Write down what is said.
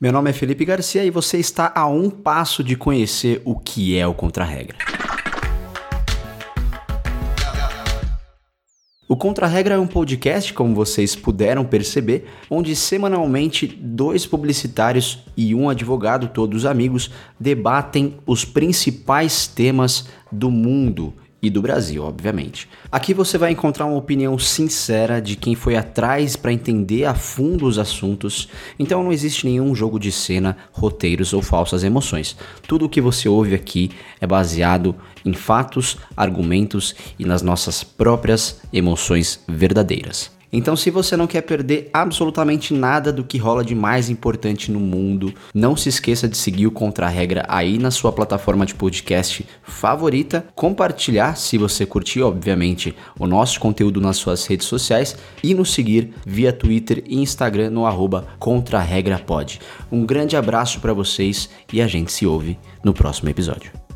Meu nome é Felipe Garcia e você está a um passo de conhecer o que é o Contra-Regra. O Contra-Regra é um podcast, como vocês puderam perceber, onde semanalmente dois publicitários e um advogado, todos amigos, debatem os principais temas do mundo e do Brasil, obviamente. Aqui você vai encontrar uma opinião sincera de quem foi atrás para entender a fundo os assuntos, então não existe nenhum jogo de cena, roteiros ou falsas emoções. Tudo o que você ouve aqui é baseado em fatos, argumentos e nas nossas próprias emoções verdadeiras. Então, se você não quer perder absolutamente nada do que rola de mais importante no mundo, não se esqueça de seguir o Contra-Regra aí na sua plataforma de podcast favorita, compartilhar, se você curtir, obviamente, o nosso conteúdo nas suas redes sociais e nos seguir via Twitter e Instagram no arroba Contra-Regra Pod. Um grande abraço para vocês e a gente se ouve no próximo episódio.